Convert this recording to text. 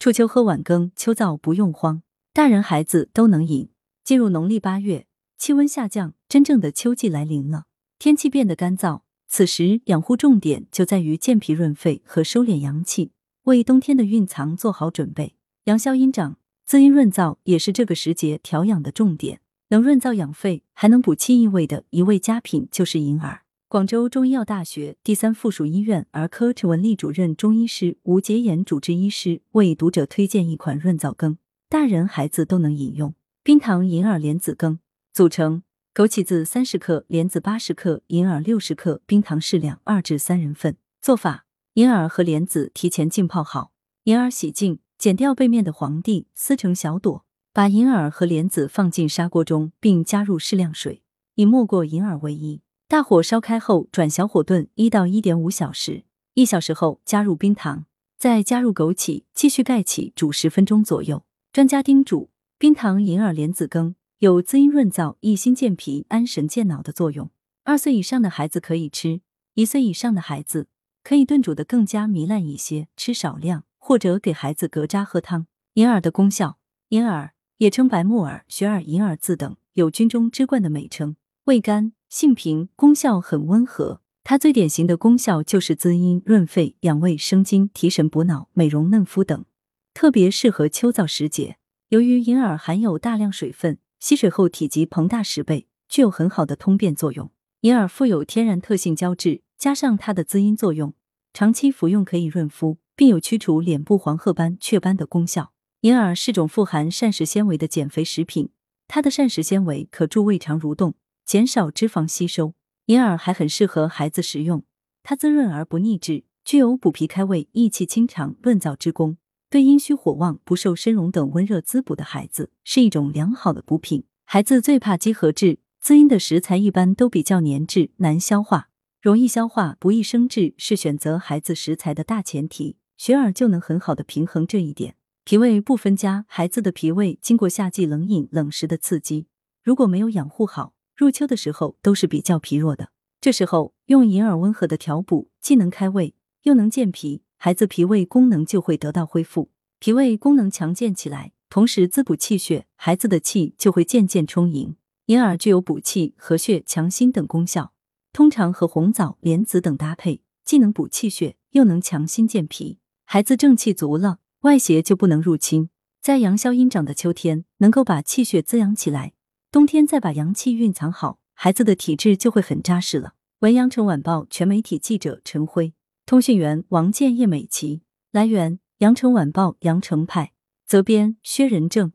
初秋喝晚羹，秋燥不用慌，大人孩子都能饮。进入农历八月，气温下降，真正的秋季来临了。天气变得干燥，此时养护重点就在于健脾润肺和收敛阳气，为冬天的蕴藏做好准备。阳消阴长，滋阴润燥也是这个时节调养的重点。能润燥养肺，还能补气益胃的一味佳品就是银耳。广州中医药大学第三附属医院儿科陈文丽主任中医师吴杰言主治医师为读者推荐一款润燥羹，大人孩子都能饮用。冰糖银耳莲子羹组成：枸杞子三十克，莲子八十克，银耳六十克，冰糖适量，二至三人份。做法：银耳和莲子提前浸泡好，银耳洗净，剪掉背面的黄蒂，撕成小朵，把银耳和莲子放进砂锅中，并加入适量水，以没过银耳为宜。大火烧开后，转小火炖一到一点五小时。一小时后加入冰糖，再加入枸杞，继续盖起煮十分钟左右。专家叮嘱：冰糖银耳莲子羹有滋阴润燥、益心健脾、安神健脑的作用。二岁以上的孩子可以吃，一岁以上的孩子可以炖煮的更加糜烂一些，吃少量或者给孩子隔渣喝汤。银耳的功效：银耳也称白木耳、雪耳、银耳字等，有军中之冠的美称，味甘。性平，功效很温和。它最典型的功效就是滋阴润肺、养胃生津、提神补脑、美容嫩肤等，特别适合秋燥时节。由于银耳含有大量水分，吸水后体积膨大十倍，具有很好的通便作用。银耳富有天然特性胶质，加上它的滋阴作用，长期服用可以润肤，并有驱除脸部黄褐斑、雀斑的功效。银耳是种富含膳食纤维的减肥食品，它的膳食纤维可助胃肠蠕动。减少脂肪吸收，银耳还很适合孩子食用。它滋润而不腻滞，具有补脾开胃、益气清肠、润燥之功，对阴虚火旺、不受参茸等温热滋补的孩子是一种良好的补品。孩子最怕积和滞，滋阴的食材一般都比较粘滞、难消化，容易消化不易生滞，是选择孩子食材的大前提。雪耳就能很好的平衡这一点。脾胃不分家，孩子的脾胃经过夏季冷饮冷食的刺激，如果没有养护好。入秋的时候都是比较疲弱的，这时候用银耳温和的调补，既能开胃又能健脾，孩子脾胃功能就会得到恢复，脾胃功能强健起来，同时滋补气血，孩子的气就会渐渐充盈。银耳具有补气、和血、强心等功效，通常和红枣、莲子等搭配，既能补气血，又能强心健脾。孩子正气足了，外邪就不能入侵，在阳消阴长的秋天，能够把气血滋养起来。冬天再把阳气蕴藏好，孩子的体质就会很扎实了。文阳城晚报全媒体记者陈辉，通讯员王建叶美琪。来源：阳城晚报阳城派，责编：薛仁正。